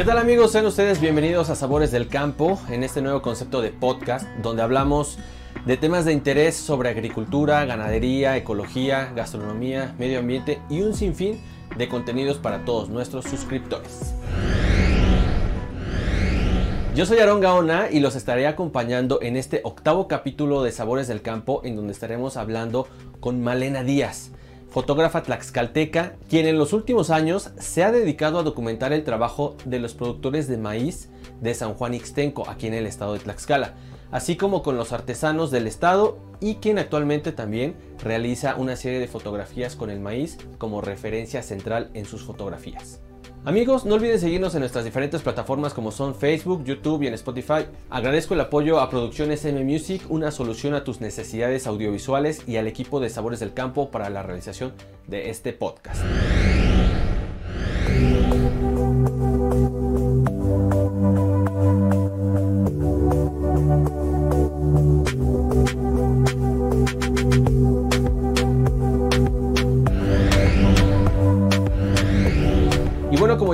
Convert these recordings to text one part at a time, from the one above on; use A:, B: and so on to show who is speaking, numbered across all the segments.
A: ¿Qué tal amigos? Sean ustedes bienvenidos a Sabores del Campo en este nuevo concepto de podcast donde hablamos de temas de interés sobre agricultura, ganadería, ecología, gastronomía, medio ambiente y un sinfín de contenidos para todos nuestros suscriptores. Yo soy Aaron Gaona y los estaré acompañando en este octavo capítulo de Sabores del Campo en donde estaremos hablando con Malena Díaz, fotógrafa tlaxcalteca, quien en los últimos años se ha dedicado a documentar el trabajo de los productores de maíz de San Juan Ixtenco, aquí en el estado de Tlaxcala, así como con los artesanos del estado y quien actualmente también realiza una serie de fotografías con el maíz como referencia central en sus fotografías. Amigos, no olviden seguirnos en nuestras diferentes plataformas como son Facebook, YouTube y en Spotify. Agradezco el apoyo a Producciones M Music, una solución a tus necesidades audiovisuales y al equipo de Sabores del Campo para la realización de este podcast.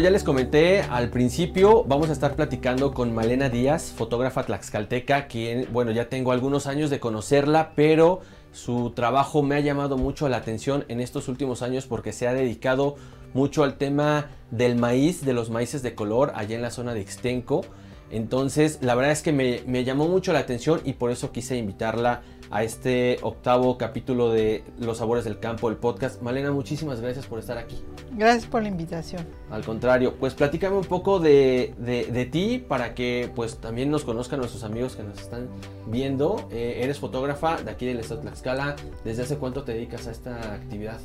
A: Ya les comenté al principio, vamos a estar platicando con Malena Díaz, fotógrafa tlaxcalteca, quien, bueno, ya tengo algunos años de conocerla, pero su trabajo me ha llamado mucho la atención en estos últimos años porque se ha dedicado mucho al tema del maíz, de los maíces de color, allá en la zona de Ixtenco. Entonces, la verdad es que me, me llamó mucho la atención y por eso quise invitarla a este octavo capítulo de Los Sabores del Campo, el podcast. Malena, muchísimas gracias por estar aquí.
B: Gracias por la invitación.
A: Al contrario, pues platícame un poco de, de, ti para que pues también nos conozcan nuestros amigos que nos están viendo. Eh, eres fotógrafa de aquí del estado de Tlaxcala. ¿Desde hace cuánto te dedicas a esta actividad?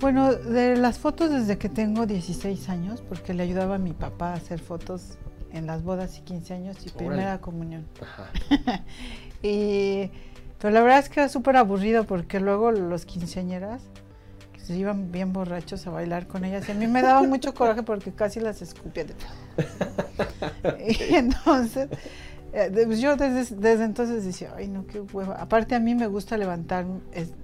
B: Bueno, de las fotos desde que tengo 16 años, porque le ayudaba a mi papá a hacer fotos en las bodas y 15 años y primera comunión. Ajá. y pero la verdad es que era súper aburrido porque luego los quinceañeras se iban bien borrachos a bailar con ellas y a mí me daba mucho coraje porque casi las escupía. y entonces, eh, pues yo desde, entonces decía, ay no, qué hueva. Aparte a mí me gusta levantarme,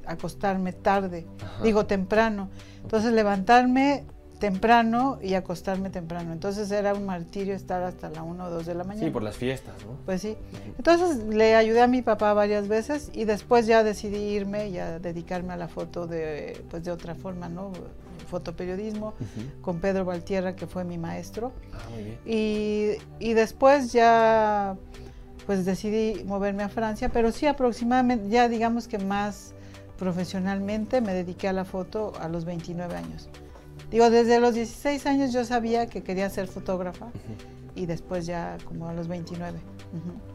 B: acostarme tarde, digo temprano. Entonces levantarme temprano y acostarme temprano. Entonces era un martirio estar hasta la 1 o 2 de la mañana.
A: Sí, por las fiestas, ¿no?
B: Pues sí. Entonces le ayudé a mi papá varias veces y después ya decidí irme y a dedicarme a la foto de, pues de otra forma, ¿no? Fotoperiodismo con Pedro Valtierra, que fue mi maestro. Ah, muy bien. Y, y después ya pues decidí moverme a Francia, pero sí aproximadamente, ya digamos que más profesionalmente me dediqué a la foto a los 29 años. Digo, desde los 16 años yo sabía que quería ser fotógrafa y después ya como a los 29.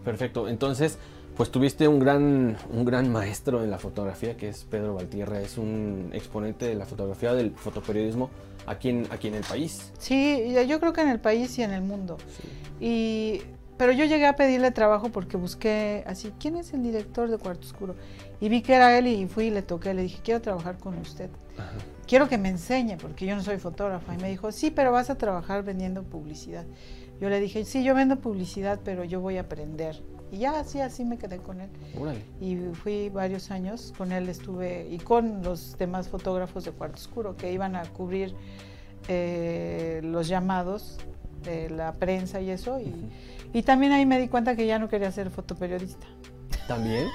A: Perfecto, entonces pues tuviste un gran, un gran maestro en la fotografía que es Pedro Valtierra, es un exponente de la fotografía del fotoperiodismo aquí en, aquí en el país.
B: Sí, yo creo que en el país y en el mundo. Y, pero yo llegué a pedirle trabajo porque busqué así, ¿quién es el director de Cuarto Oscuro? Y vi que era él y fui y le toqué, le dije, quiero trabajar con usted. Ajá quiero que me enseñe, porque yo no soy fotógrafa. Y me dijo, sí, pero vas a trabajar vendiendo publicidad. Yo le dije, sí, yo vendo publicidad, pero yo voy a aprender. Y ya así, así me quedé con él. Y fui varios años, con él estuve, y con los demás fotógrafos de Cuarto Oscuro, que iban a cubrir eh, los llamados de la prensa y eso. Y, y también ahí me di cuenta que ya no quería ser fotoperiodista.
A: ¿También?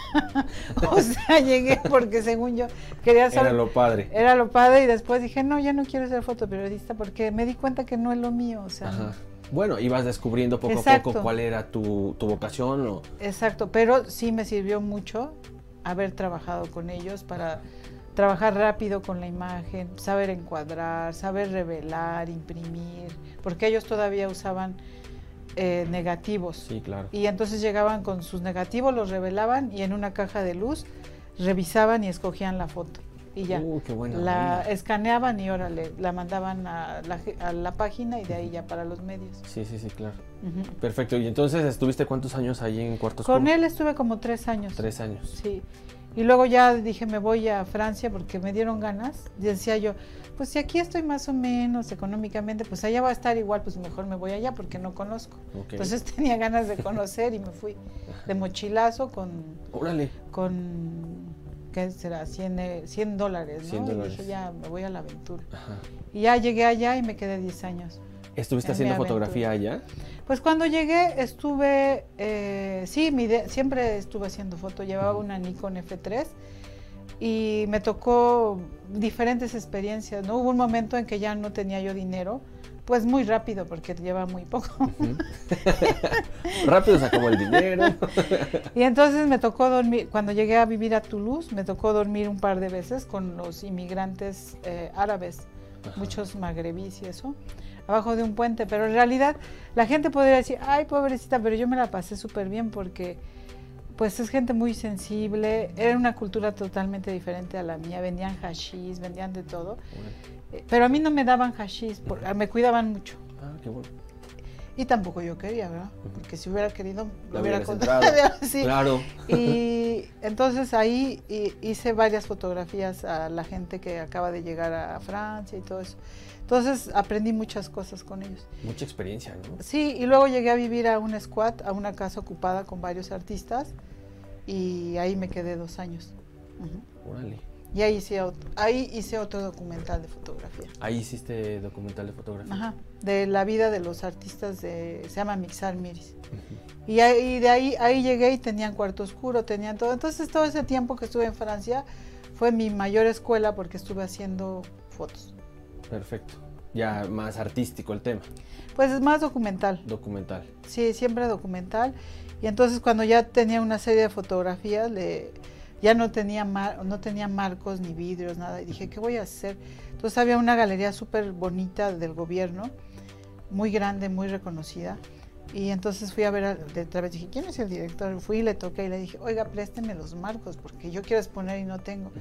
B: o sea, llegué porque según yo quería ser...
A: Era lo padre.
B: Era lo padre y después dije, no, ya no quiero ser fotoperiodista porque me di cuenta que no es lo mío, o sea...
A: Bueno, ibas descubriendo poco a poco cuál era tu, tu vocación. O...
B: Exacto, pero sí me sirvió mucho haber trabajado con ellos para trabajar rápido con la imagen, saber encuadrar, saber revelar, imprimir, porque ellos todavía usaban eh, negativos.
A: Sí, claro.
B: Y entonces llegaban con sus negativos, los revelaban y en una caja de luz revisaban y escogían la foto. Y ya.
A: Uh, qué
B: la escaneaban y órale, la mandaban a la, página y de ahí ya para los medios.
A: Sí, sí, sí, claro. Perfecto. ¿Y entonces estuviste cuántos años ahí en Cuartos
B: Con él estuve como tres años.
A: Tres años.
B: Sí. Y luego ya dije, me voy a Francia porque me dieron ganas. Y decía yo, pues si aquí estoy más o menos económicamente, pues allá va a estar igual, pues mejor me voy allá porque no conozco. Entonces tenía ganas de conocer y me fui de mochilazo con...
A: Órale.
B: Con, ¿qué será? 100, 100 dólares, ¿no?
A: 100 dólares.
B: Y dije, ya me voy a la aventura. Y ya llegué allá y me quedé 10 años.
A: ¿Estuviste haciendo fotografía allá?
B: Pues cuando llegué estuve, eh, sí, mi de- siempre estuve haciendo foto, llevaba una Nikon F3 y me tocó diferentes experiencias, ¿no? Hubo un momento en que ya no tenía yo dinero, pues muy rápido porque lleva muy poco.
A: Rápido se acabó el dinero.
B: Y entonces me tocó dormir, cuando llegué a vivir a Toulouse, me tocó dormir un par de veces con los inmigrantes eh, árabes,
A: Ajá.
B: muchos magrebís y eso, abajo de un puente. Pero en realidad la gente podría decir, ay, pobrecita, pero yo me la pasé súper bien porque pues es gente muy sensible, era una cultura totalmente diferente a la mía, vendían hashish, vendían de todo, eh, pero a mí no me daban hashish, por- me cuidaban mucho.
A: Ah, qué bueno.
B: Y tampoco yo quería, ¿verdad? Porque si hubiera querido,
A: Lo
B: hubiera contado. Sí.
A: Claro.
B: Y entonces ahí hi- hice varias fotografías a la gente que acaba de llegar a Francia y todo eso. Entonces aprendí muchas cosas con ellos.
A: Mucha experiencia, ¿no?
B: Sí, y luego llegué a vivir a un squat, a una casa ocupada con varios artistas y ahí me quedé dos años.
A: Órale.
B: Y ahí hice, ot- ahí hice otro documental de fotografía.
A: Ahí hiciste documental de fotografía.
B: Ajá, de la vida de los artistas de, se llama Mixar Miris. Y, ahí, de ahí, ahí llegué y tenían cuarto oscuro, tenían todo. Entonces todo ese tiempo que estuve en Francia fue mi mayor escuela porque estuve haciendo fotos.
A: Perfecto. Ya más artístico el tema.
B: Pues es más documental,
A: Documental.
B: sí, siempre documental. Y entonces cuando ya tenía una serie de fotografías, le, ya no tenía, mar- no tenía marcos ni vidrios, nada. Y dije, ¿qué voy a hacer? Entonces había una galería súper bonita del gobierno, muy grande, muy reconocida. Y entonces fui a ver, a- de otra vez dije, ¿quién es el director? Fui y le toqué y le dije, oiga, présteme los marcos porque yo quiero exponer y no tengo.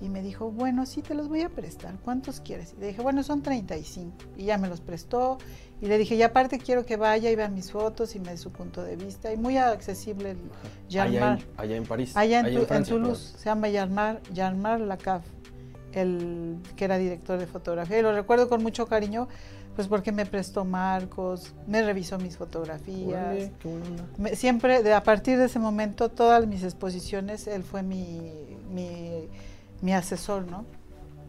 B: Y me dijo, bueno, sí, te los voy a prestar. ¿Cuántos quieres? Y le dije, bueno, son 35. Y ya me los prestó. Y le dije, y aparte quiero que vaya y vea mis fotos y me dé su punto de vista. Y muy accesible el
A: Allá
B: Yarmar.
A: en, allá en París.
B: Allá en, Tu- en
A: Francia,
B: Toulouse, se llama Yarmar, Yarmar Lacave, el que era director de fotografía. Y lo recuerdo con mucho cariño, pues porque me prestó marcos, me revisó mis fotografías.
A: Órale, qué buena onda.
B: Me- siempre, de, a partir de ese momento, todas mis exposiciones, él fue mi, mi, mi asesor, ¿no?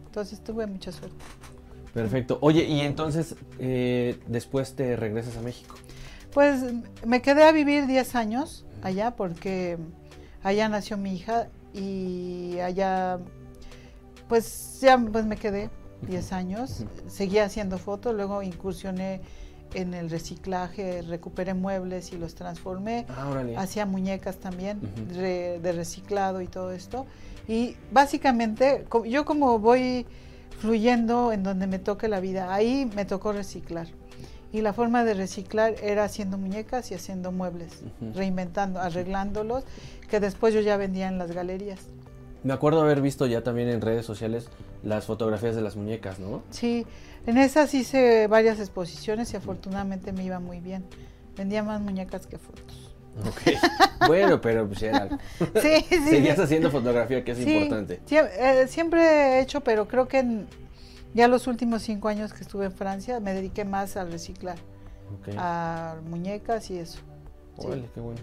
B: Entonces tuve mucha suerte.
A: Perfecto. Oye, y entonces eh, después te regresas a México.
B: Pues me quedé a vivir 10 años allá porque allá nació mi hija y allá pues ya pues me quedé 10 años, seguía haciendo fotos, luego incursioné en el reciclaje, recuperé muebles y los transformé,
A: Ah,
B: hacía muñecas también re- de reciclado y todo esto. Y básicamente yo como voy fluyendo en donde me toque la vida, ahí me tocó reciclar. Y la forma de reciclar era haciendo muñecas y haciendo muebles,
A: Ujú.
B: reinventando, arreglándolos, que después yo ya vendía en las galerías.
A: Me acuerdo haber visto ya también en redes sociales las fotografías de las muñecas, ¿no?
B: Sí, en esas hice varias exposiciones y afortunadamente me iba muy bien. Vendía más muñecas que fotos.
A: Bueno, pero pues era.
B: Sí, sí.
A: Seguías haciendo fotografía, que es
B: Sí,
A: importante.
B: sie- eh, siempre he hecho, pero creo que en ya los últimos cinco años que estuve en Francia me dediqué más al reciclar, a muñecas y eso. sí.
A: Órale, qué bueno.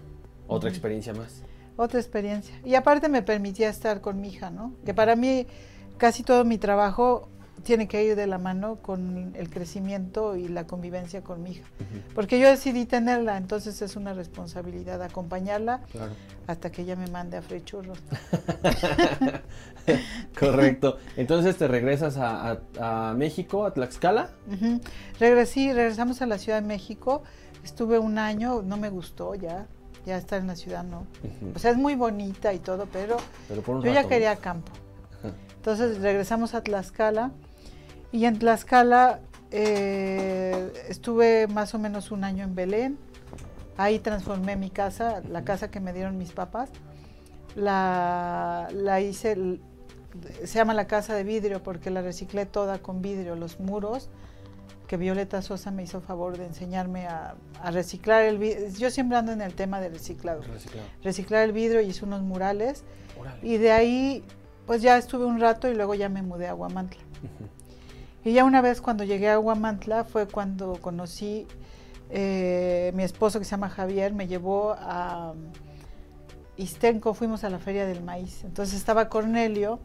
A: Otra experiencia más.
B: Otra experiencia. Y aparte me permitía estar con mi hija, ¿no? Que para mí casi todo mi trabajo tiene que ir de la mano con el crecimiento y la convivencia con mi hija. Porque yo decidí tenerla, entonces es una responsabilidad acompañarla
A: Claro.
B: hasta que ella me mande a freír churros.
A: Correcto. Entonces te regresas a, a- a México, a Tlaxcala.
B: Regresé, regresamos a la Ciudad de México. Estuve un año, no me gustó ya, ya estar en la ciudad no. O sea, es muy bonita y todo, pero yo
A: rato,
B: ya quería campo. Entonces regresamos a Tlaxcala y en Tlaxcala eh, estuve más o menos un año en Belén. Ahí transformé mi casa, la casa que me dieron mis papás. La, la hice, se llama la casa de vidrio porque la reciclé toda con vidrio, los muros, que Violeta Sosa me hizo favor de enseñarme a, a reciclar el vidrio. Yo siempre ando en el tema de reciclado.
A: Reciclado.
B: Reciclar el vidrio y hice unos murales. Y de ahí, pues ya estuve un rato y luego ya me mudé a Guamantla.
A: Ujú.
B: Y ya una vez cuando llegué a Guamantla fue cuando conocí eh, mi esposo que se llama Javier, me llevó a um, Istenco, fuimos a la Feria del Maíz. Entonces estaba Cornelio,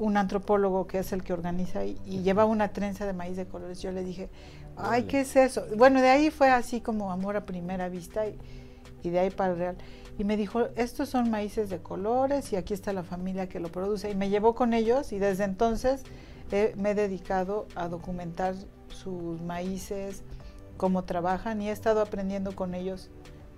B: un antropólogo que es el que organiza y, y lleva una trenza de maíz de colores. Yo le dije, ay, ¿qué es eso? Bueno, de ahí fue así como amor a primera vista y, y de ahí para el real. Y me dijo, estos son maíces de colores y aquí está la familia que lo produce. Y me llevó con ellos y desde entonces eh, me he dedicado a documentar sus maíces, cómo trabajan y he estado aprendiendo con ellos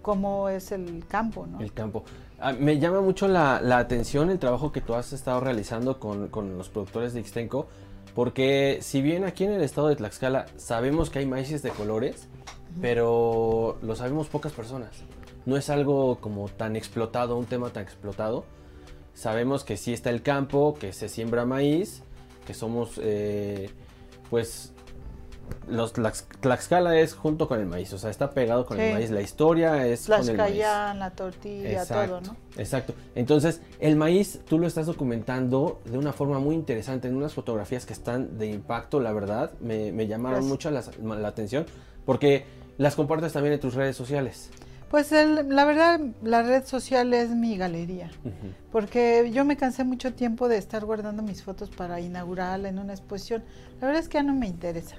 B: cómo es el campo, ¿no?
A: El campo. Ah, me llama mucho la, la, atención el trabajo que tú has estado realizando con, con, los productores de Ixtenco, porque si bien aquí en el estado de Tlaxcala sabemos que hay maíces de colores, pero lo sabemos pocas personas. No es algo como tan explotado, un tema tan explotado. Sabemos que sí está el campo, que se siembra maíz, que somos, eh, pues, los Tlaxcala es junto con el maíz, o sea, está pegado con
B: Sí.
A: el maíz. La historia es con el maíz.
B: Tlaxcayán, la tortilla,
A: Exacto,
B: todo, ¿no?
A: Exacto. Entonces, el maíz tú lo estás documentando de una forma muy interesante, en unas fotografías que están de impacto, la verdad, me, me llamaron
B: Gracias.
A: mucho la, la atención, porque las compartes también en tus redes sociales.
B: Pues el- la verdad, la red social es mi galería, porque yo me cansé mucho tiempo de estar guardando mis fotos para inaugurarla en una exposición. La verdad es que ya no me interesa.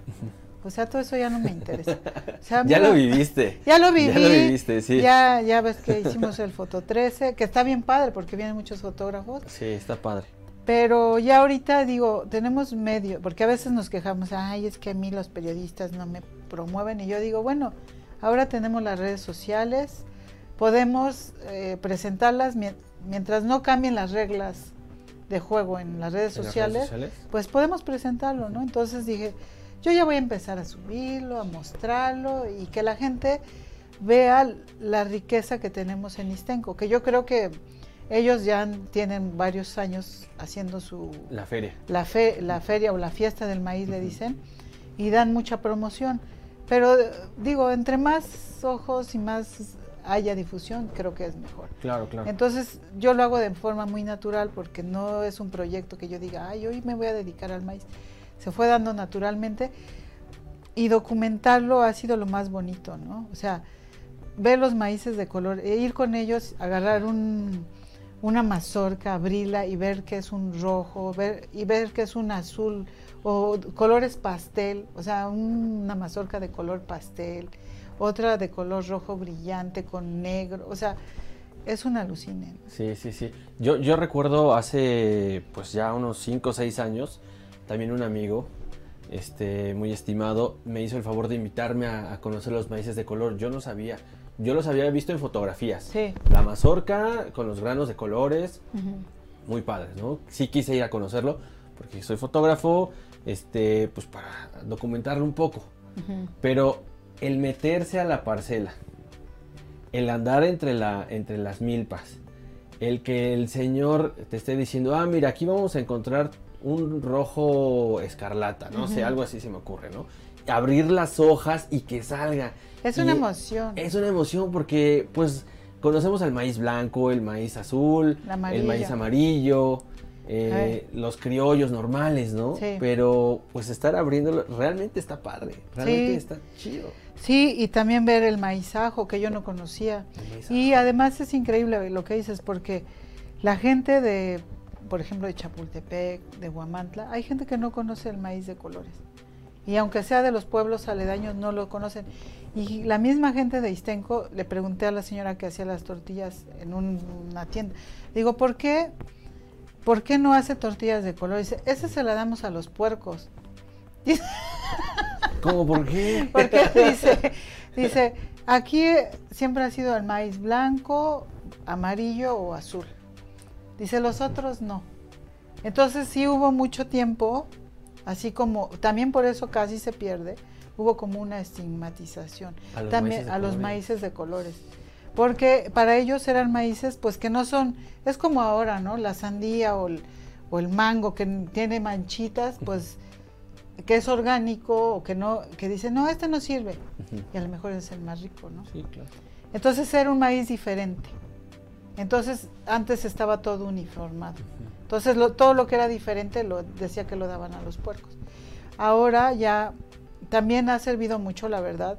B: O sea, todo eso ya no me interesa. O sea,
A: Ya lo viviste.
B: Ya lo viví.
A: Ya lo viviste, sí.
B: Ya, ya ves que hicimos el Foto 13, que está bien padre porque vienen muchos fotógrafos.
A: Sí, está padre.
B: Pero ya ahorita digo, tenemos medio, porque a veces nos quejamos, ay, es que a mí los periodistas no me promueven. Y yo digo, bueno, ahora tenemos las redes sociales, podemos eh, presentarlas mien- mientras no cambien las reglas de juego en las redes
A: ¿En las
B: sociales,
A: redes sociales?
B: pues podemos presentarlo, ¿no? Entonces dije, yo ya voy a empezar a subirlo, a mostrarlo y que la gente vea la riqueza que tenemos en Istenco, que yo creo que ellos ya tienen varios años haciendo su
A: La feria.
B: la, fe, la feria o la fiesta del maíz, le dicen, y dan mucha promoción. Pero eh, digo, entre más ojos y más haya difusión, creo que es mejor.
A: Claro, claro.
B: Entonces yo lo hago de forma muy natural porque no es un proyecto que yo diga, ay, hoy me voy a dedicar al maíz. Se fue dando naturalmente y documentarlo ha sido lo más bonito, ¿no? O sea, ver los maíces de color, e ir con ellos, agarrar un, una mazorca, abrirla y ver que es un rojo, ver, y ver que es un azul o colores pastel, o sea, un- una mazorca de color pastel, otra de color rojo brillante con negro, o sea, es un alucine.
A: Sí, sí, sí. Yo, recuerdo hace pues ya unos 5 o 6 años, también un amigo, este, muy estimado, me hizo el favor de invitarme a conocer los maíces de color. Yo no sabía, yo los había visto en fotografías.
B: Sí.
A: La mazorca con los granos de colores, muy padres, ¿no? Sí quise ir a conocerlo porque soy fotógrafo, este, pues para documentarlo un poco. Pero el meterse a la parcela, el andar entre, la, entre las milpas, el que el señor te esté diciendo, ah, mira, aquí vamos a encontrar un rojo escarlata, no sé, algo así se me ocurre, ¿no? Abrir las hojas y que salga.
B: Es
A: Y
B: una emoción.
A: Es una emoción porque, pues, conocemos el maíz blanco, el maíz azul, el maíz amarillo, eh, los criollos normales, ¿no?
B: Sí.
A: Pero, pues, estar abriéndolo realmente está padre, realmente
B: Sí.
A: está chido.
B: Sí, y también ver el maizajo que yo no conocía.
A: El maíz
B: Y además es increíble lo que dices porque la gente de, por ejemplo, de Chapultepec, de Huamantla, hay gente que no conoce el maíz de colores. Y aunque sea de los pueblos aledaños, no lo conocen. Y la misma gente de Istenco, le pregunté a la señora que hacía las tortillas en un- una tienda, digo, ¿por qué, ¿por qué no hace tortillas de colores? Dice, esa se la damos a los puercos.
A: ¿Cómo? ¿Por qué?
B: Porque dice, dice, aquí siempre ha sido el maíz blanco, amarillo o azul. Dice, los otros no. Entonces sí hubo mucho tiempo, así como, también por eso casi se pierde, hubo como una estigmatización.
A: A los
B: también
A: maíces de
B: a los
A: colores.
B: maíces de colores. Porque para ellos eran maíces, pues que no son, es como ahora, ¿no? La sandía o el, o el mango que tiene manchitas, pues que es orgánico o que no, que dicen, no, este no sirve. Y a lo mejor es el más rico, ¿no?
A: Sí, claro.
B: Entonces era un maíz diferente. Entonces antes estaba todo uniformado. Entonces lo- todo lo que era diferente lo decía que lo daban a los puercos. Ahora ya también ha servido mucho, la verdad,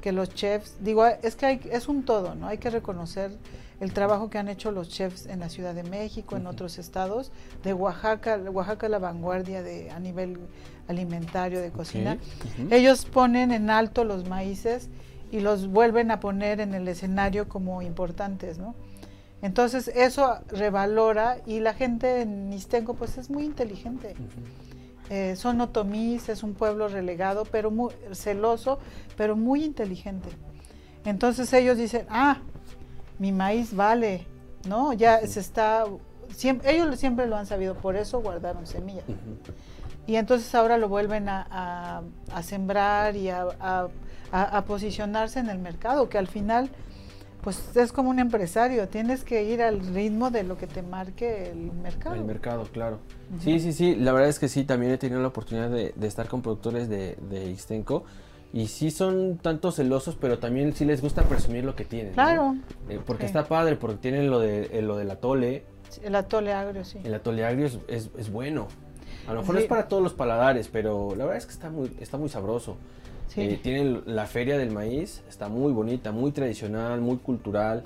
B: que los chefs, digo, es que hay- es un todo, ¿no? Hay que reconocer el trabajo que han hecho los chefs en la Ciudad de México, en otros estados, de Oaxaca, Oaxaca la vanguardia de, a nivel alimentario, de cocina. Ellos ponen en alto los maíces y los vuelven a poner en el escenario como importantes, ¿no? Entonces eso revalora y la gente en Istenco pues es muy inteligente. Eh, son otomís, es un pueblo relegado, pero muy celoso, pero muy inteligente. Entonces ellos dicen, ah, mi maíz vale, ¿no? Ya se está, siempre, ellos siempre lo han sabido, por eso guardaron semillas. Y entonces ahora lo vuelven a, sembrar y a, posicionarse en el mercado, que al final pues es como un empresario, tienes que ir al ritmo de lo que te marque el mercado.
A: El mercado, claro. Sí, sí, sí, la verdad es que sí, también he tenido la oportunidad de, estar con productores de, de Ixtenco y sí son tanto celosos, pero también sí les gusta presumir lo que tienen.
B: Claro.
A: Eh, porque está padre, porque tienen lo, de, eh, lo del atole.
B: el atole agrio, sí.
A: El atole agrio es, es, bueno. A lo mejor no es para todos los paladares, pero la verdad es que está muy, está muy sabroso. Eh, tienen la feria del maíz, está muy bonita, muy tradicional, muy cultural.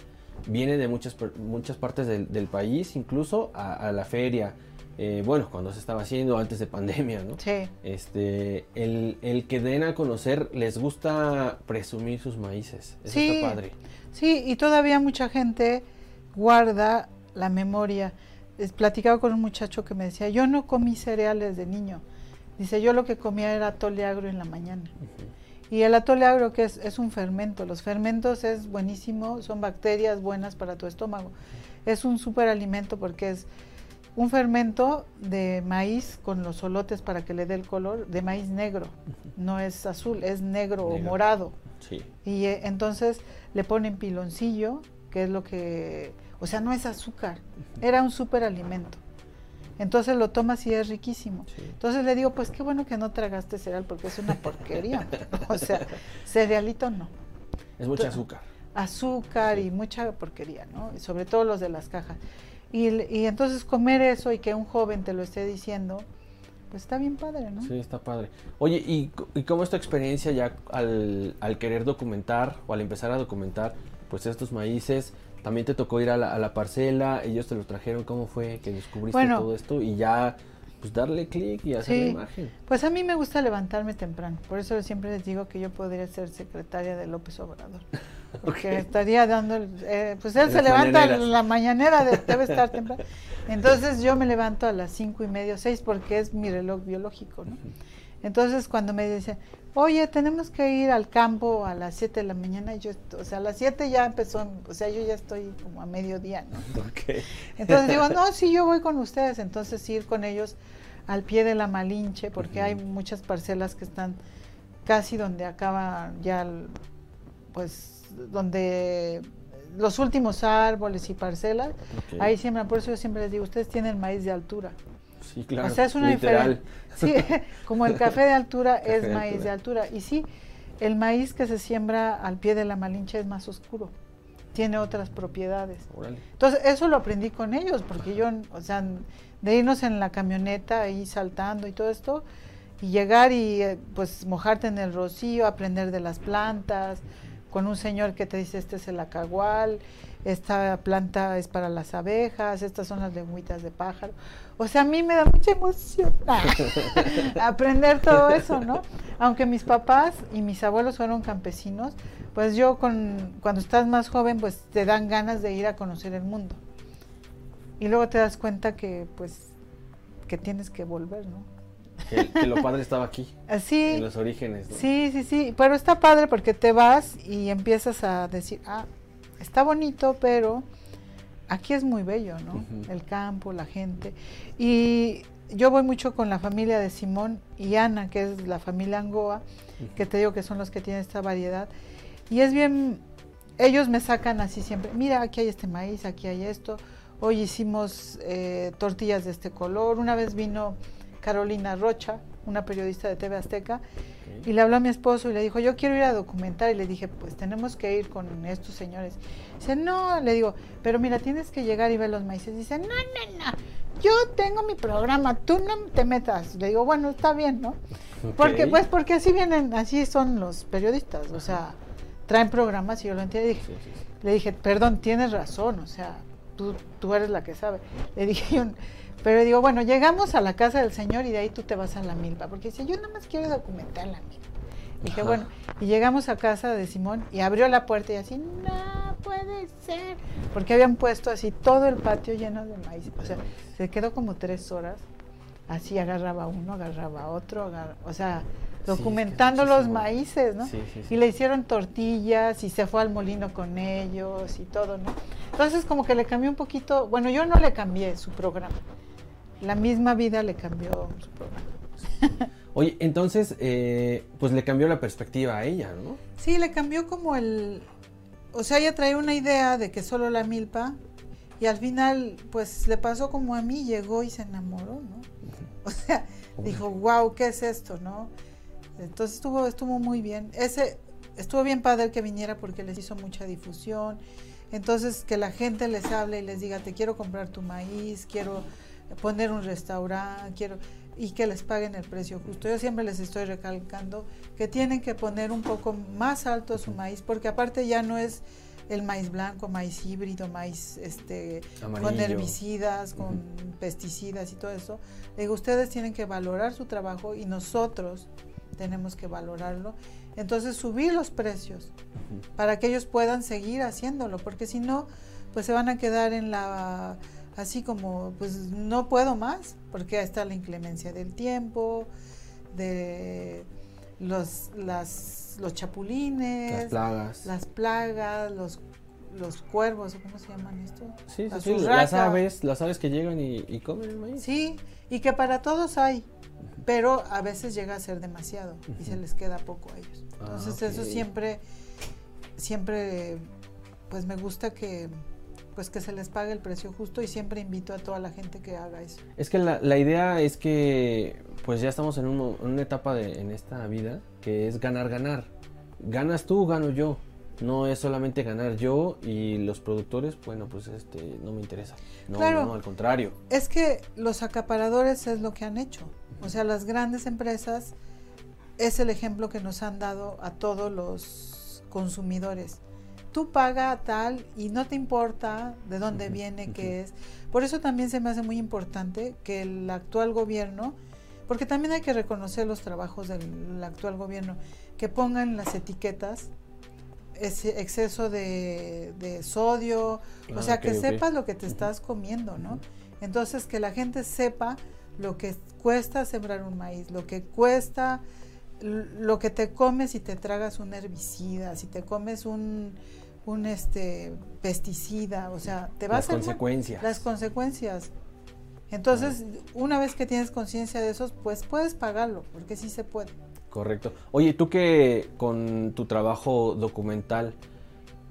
A: Viene de muchas, muchas partes del, del país, incluso a, a la feria. Eh, bueno, cuando se estaba haciendo antes de pandemia, ¿no?
B: Sí.
A: Este, el, el, que den a conocer, les gusta presumir sus maíces. Eso
B: sí,
A: está padre.
B: Sí, y todavía mucha gente guarda la memoria. Es platicado con un muchacho que me decía, yo no comí cereales de niño. Dice, yo lo que comía era atole agro en la mañana. Y el atole agro, que es, es un fermento. Los fermentos es buenísimo, son bacterias buenas para tu estómago. Es un superalimento porque es un fermento de maíz con los solotes para que le dé el color, de maíz negro, no es azul, es negro, o morado.
A: Sí.
B: Y eh, entonces le ponen piloncillo, que es lo que, o sea, no es azúcar, era un superalimento. Entonces lo tomas y es riquísimo. Entonces le digo, pues qué bueno que no tragaste cereal porque es una porquería. o sea, cerealito no.
A: Es mucha azúcar.
B: Azúcar y mucha porquería, ¿no? Y sobre todo los de las cajas. Y, entonces comer eso y que un joven te lo esté diciendo, pues está bien padre, ¿no?
A: Sí, está padre. Oye, ¿y, cómo es tu experiencia ya al, querer documentar o al empezar a documentar pues estos maíces? También te tocó ir a la, parcela, ellos te lo trajeron, ¿cómo fue que descubriste todo esto? Y ya pues darle clic y hacer la imagen.
B: Pues a mí me gusta levantarme temprano, por eso siempre les digo que yo podría ser secretaria de López Obrador. Porque estaría dando, eh, pues él se levanta a la mañanera, debe estar temprano. Entonces yo me levanto a las cinco y media, seis, porque es mi reloj biológico, ¿no? Entonces cuando me dicen, oye, tenemos que ir al campo a las siete de la mañana, yo, o sea, a las siete ya empezó, o sea, yo ya estoy como a mediodía, ¿no? Entonces digo, no, sí, yo voy con ustedes, entonces ir con ellos al pie de la Malinche, porque hay muchas parcelas que están casi donde acaba ya, pues donde los últimos árboles y parcelas, ahí siembran. Por eso yo siempre les digo, ustedes tienen maíz de altura.
A: Sí, claro.
B: O sea, es una diferencia. Sí, como el café de altura es maíz de altura. Y sí, el maíz que se siembra al pie de la Malinche es más oscuro. Tiene otras propiedades. Entonces, eso lo aprendí con ellos, porque yo, o sea, de irnos en la camioneta ahí saltando y todo esto, y llegar y eh, pues mojarte en el rocío, aprender de las plantas, con un señor que te dice este es el acagual, esta planta es para las abejas, estas son las lengüitas de pájaro. O sea, a mí me da mucha emoción aprender todo eso, ¿no? Aunque mis papás y mis abuelos fueron campesinos, pues yo con, cuando estás más joven, pues te dan ganas de ir a conocer el mundo. Y luego te das cuenta que, pues, que tienes que volver, ¿no?
A: Que, lo padre estaba aquí.
B: Sí.
A: En los orígenes.
B: Sí, sí, sí. Pero está padre porque te vas y empiezas a decir, ah, está bonito, pero aquí es muy bello, ¿no? El campo, la gente. Y yo voy mucho con la familia de Simón y Ana, que es la familia Angoa, que te digo que son los que tienen esta variedad. Y es bien, ellos me sacan así siempre, mira, aquí hay este maíz, aquí hay esto. Hoy hicimos eh, tortillas de este color. Una vez vino Carolina Rocha, una periodista de TV Azteca, y le habló a mi esposo y le dijo, yo quiero ir a documentar, y le dije, pues tenemos que ir con estos señores. Dice, no, le digo, pero mira, tienes que llegar y ver los maíces. Dice, no, no, no, yo tengo mi programa, tú no te metas. Le digo, bueno, está bien, ¿no? Porque, pues, porque así vienen, así son los periodistas, o sea, traen programas y yo lo entiendo. Le dije, perdón, tienes razón, o sea, tú, tú eres la que sabe. Le dije, yo, pero digo, bueno, llegamos a la casa del señor y de ahí tú te vas a la milpa, porque dice, yo nada más quiero documentar la milpa. Dije, bueno, y llegamos a casa de Simón y abrió la puerta y así, no puede ser, porque habían puesto así todo el patio lleno de maíz. O sea, se quedó como tres horas, así agarraba uno, agarraba otro, o sea, documentando los maíces, ¿no? y le hicieron tortillas y se fue al molino con ellos y todo, ¿no? Entonces como que le cambió un poquito, bueno, yo no le cambié su programa, la misma vida le cambió su programa.
A: Oye, entonces, eh, pues le cambió la perspectiva a ella, ¿no?
B: Sí, le cambió como el... O sea, ella traía una idea de que solo la milpa y al final, pues le pasó como a mí, llegó y se enamoró, ¿no? O sea, dijo, wow, ¿qué es esto, no? Entonces estuvo, estuvo muy bien. Ese, estuvo bien padre que viniera porque les hizo mucha difusión. Entonces, que la gente les hable y les diga, te quiero comprar tu maíz, quiero poner un restaurante, quiero y que les paguen el precio justo. Yo siempre les estoy recalcando que tienen que poner un poco más alto su maíz, porque aparte ya no es el maíz blanco, maíz híbrido, maíz este con herbicidas, con pesticidas y todo eso. digo, ustedes tienen que valorar su trabajo y nosotros tenemos que valorarlo. Entonces subir los precios para que ellos puedan seguir haciéndolo, porque si no, pues se van a quedar en la así como, pues no puedo más, porque ahí está la inclemencia del tiempo, de los, las, los chapulines,
A: las plagas,
B: las plagas los, los cuervos, ¿cómo se llaman esto?
A: Sí, sí, las aves, las aves que llegan y, comen el maíz.
B: Sí, y que para todos hay, pero a veces llega a ser demasiado y se les queda poco a ellos. Ah, Entonces eso siempre, siempre, pues me gusta que pues que se les pague el precio justo y siempre invito a toda la gente que haga eso.
A: Es que la, la idea es que pues ya estamos en, una etapa de, en esta vida que es ganar, ganar. Ganas tú, gano yo. No es solamente ganar yo y los productores, bueno, pues este no me interesa. No, claro, no, al contrario.
B: Es que los acaparadores es lo que han hecho. O sea, las grandes empresas es el ejemplo que nos han dado a todos los consumidores tú paga tal y no te importa de dónde viene, qué es. Por eso también se me hace muy importante que el actual gobierno, porque también hay que reconocer los trabajos del actual gobierno, que pongan las etiquetas ese exceso de, sodio, o ah, sea, que sepas lo que te estás comiendo, ¿no? Entonces, que la gente sepa lo que cuesta sembrar un maíz, lo que cuesta, lo que te comes si te tragas un herbicida, si te comes un, un este pesticida, o sea, te va
A: las a consecuencias.
B: las consecuencias. Entonces, una vez que tienes conciencia de eso, pues puedes pagarlo, porque sí se puede.
A: Correcto. Oye, tú que con tu trabajo documental,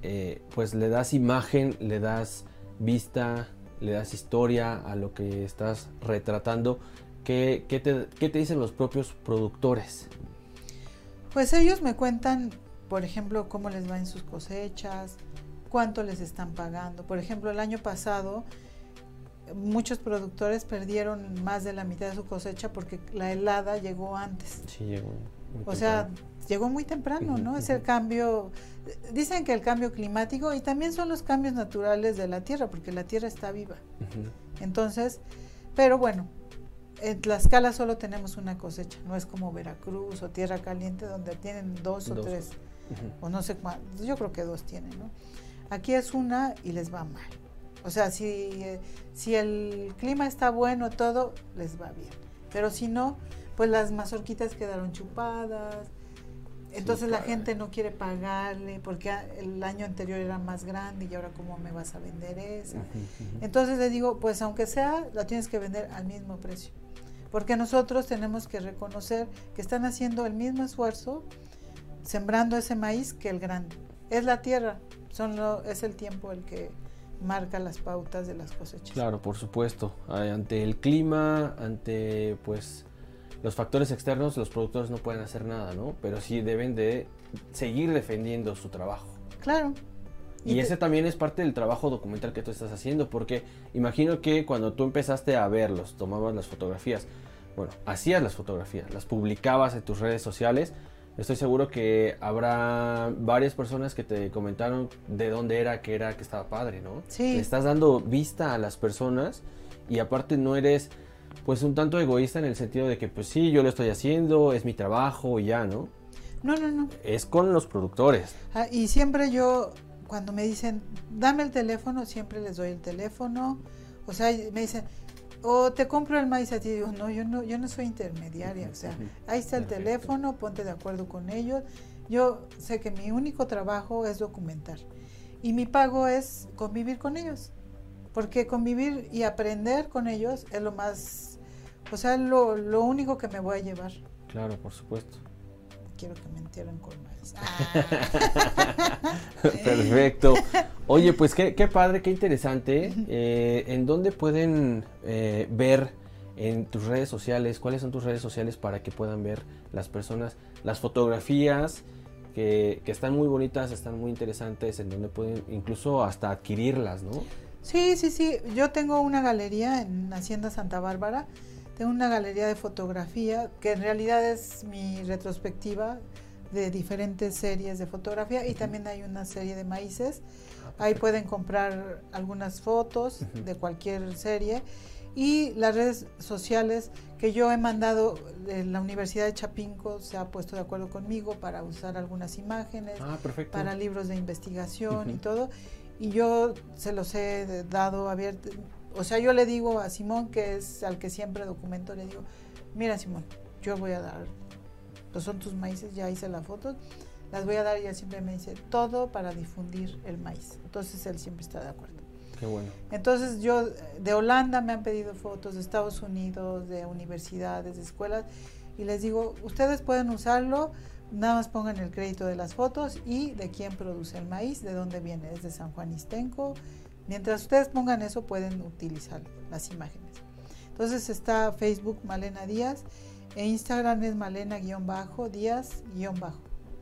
A: eh, pues le das imagen, le das vista, le das historia a lo que estás retratando, ¿qué, qué, te, qué te dicen los propios productores?
B: Pues ellos me cuentan por ejemplo, cómo les va en sus cosechas, cuánto les están pagando. Por ejemplo, el año pasado muchos productores perdieron más de la mitad de su cosecha porque la helada llegó antes.
A: Sí, llegó.
B: o sea, llegó muy temprano, ¿no? Es el cambio, dicen que el cambio climático y también son los cambios naturales de la Tierra, porque la Tierra está viva. Entonces, pero bueno, en Tlaxcala solo tenemos una cosecha, no es como Veracruz o Tierra Caliente donde tienen dos, dos. o tres o no sé cuántos, yo creo que dos tienen, ¿no? Aquí es una y les va mal. O sea, si, si el clima está bueno, todo les va bien. Pero si no, pues las mazorquitas quedaron chupadas. Entonces la gente no quiere pagarle porque el año anterior era más grande y ahora cómo me vas a vender esa. Entonces le digo, pues aunque sea, la tienes que vender al mismo precio. Porque nosotros tenemos que reconocer que están haciendo el mismo esfuerzo sembrando ese maíz que el grande. Es la tierra, son es el tiempo el que marca las pautas de las cosechas.
A: Claro, por supuesto. Ante el clima, ante pues los factores externos, los productores no pueden hacer nada, ¿no? Pero sí deben de seguir defendiendo su trabajo.
B: Claro.
A: Y, ese también es parte del trabajo documental que tú estás haciendo, porque imagino que cuando tú empezaste a verlos, tomabas las fotografías, bueno, hacías las fotografías, las publicabas en tus redes sociales, Estoy seguro que habrá varias personas que te comentaron de dónde era, que era, que estaba padre, ¿no?
B: Sí.
A: Le estás dando vista a las personas y aparte no eres pues un tanto egoísta en el sentido de que pues sí, yo lo estoy haciendo, es mi trabajo y ya, ¿no?
B: No, no, no.
A: Es con los productores.
B: Ah, y siempre yo, cuando me dicen, dame el teléfono, siempre les doy el teléfono. O sea, me dicen, o te compro el maíz a ti. Digo, no, yo no, yo no soy intermediaria. O sea, ahí está el teléfono, ponte de acuerdo con ellos. Yo sé que mi único trabajo es documentar. Y mi pago es convivir con ellos. Porque convivir y aprender con ellos es lo más, o sea, lo, lo único que me voy a llevar.
A: Claro, por supuesto.
B: Quiero que me entierren con maíz. Ah.
A: Perfecto. Oye, pues qué, qué padre, qué interesante. Eh, ¿En dónde pueden eh, ver en tus redes sociales? ¿Cuáles son tus redes sociales para que puedan ver las personas las fotografías que, que están muy bonitas, están muy interesantes, en donde pueden incluso hasta adquirirlas, ¿no?
B: Sí, sí, sí. Yo tengo una galería en Hacienda Santa Bárbara. Tengo una galería de fotografía que en realidad es mi retrospectiva de diferentes series de fotografía y también hay una serie de maíces. Ahí pueden comprar algunas fotos de cualquier serie y las redes sociales que yo he mandado, la Universidad de Chapinco se ha puesto de acuerdo conmigo para usar algunas imágenes
A: Ah,
B: para libros de investigación y
A: Ujú.
B: todo. Y yo se los he dado abierto. O sea, yo le digo a Simón, que es al que siempre documento, le digo, mira Simón, yo voy a dar, pues son tus maíces, ya hice la foto, las voy a dar y él siempre me dice, todo para difundir el maíz. Entonces él siempre está de acuerdo.
A: Qué bueno.
B: Entonces yo, de Holanda me han pedido fotos, de Estados Unidos, de universidades, de escuelas, y les digo, ustedes pueden usarlo, nada más pongan el crédito de las fotos y de quién produce el maíz, de dónde viene, es de San Juan Istenco. Mientras ustedes pongan eso, pueden utilizar las imágenes. Entonces está Facebook Malena Díaz e Instagram es Malena-Díaz-Bajo.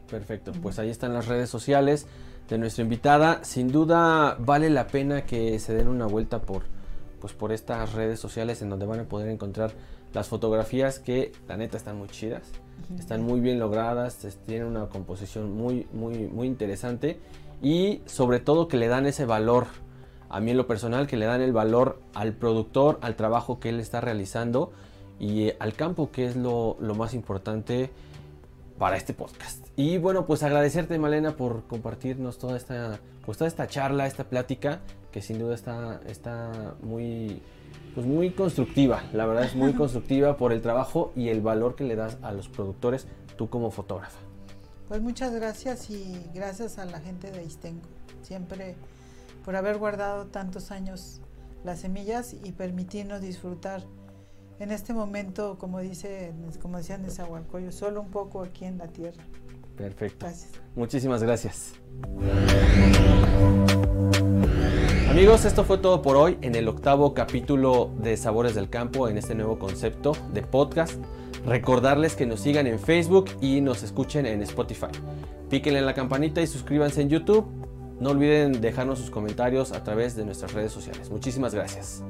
A: Perfecto, pues ahí están las redes sociales de nuestra invitada. Sin duda vale la pena que se den una vuelta por, pues por estas redes sociales en donde van a poder encontrar las fotografías que la neta están muy chidas, están muy bien logradas, tienen una composición muy, muy, muy interesante y sobre todo que le dan ese valor, a mí en lo personal, que le dan el valor al productor, al trabajo que él está realizando y eh, al campo, que es lo, lo más importante para este podcast. Y bueno, pues agradecerte Malena por compartirnos toda esta, pues toda esta charla, esta plática, que sin duda está, está muy, pues muy constructiva. La verdad es muy constructiva por el trabajo y el valor que le das a los productores, tú como fotógrafa.
B: Pues muchas gracias y gracias a la gente de Istenco, siempre por haber guardado tantos años las semillas y permitirnos disfrutar en este momento, como dice, como decían de Zahualcoyo, solo un poco aquí en la tierra.
A: Perfecto.
B: Gracias.
A: Muchísimas gracias. Amigos, esto fue todo por hoy en el octavo capítulo de Sabores del Campo en este nuevo concepto de podcast. Recordarles que nos sigan en Facebook y nos escuchen en Spotify. Píquenle en la campanita y suscríbanse en YouTube. No olviden dejarnos sus comentarios a través de nuestras redes sociales. Muchísimas gracias.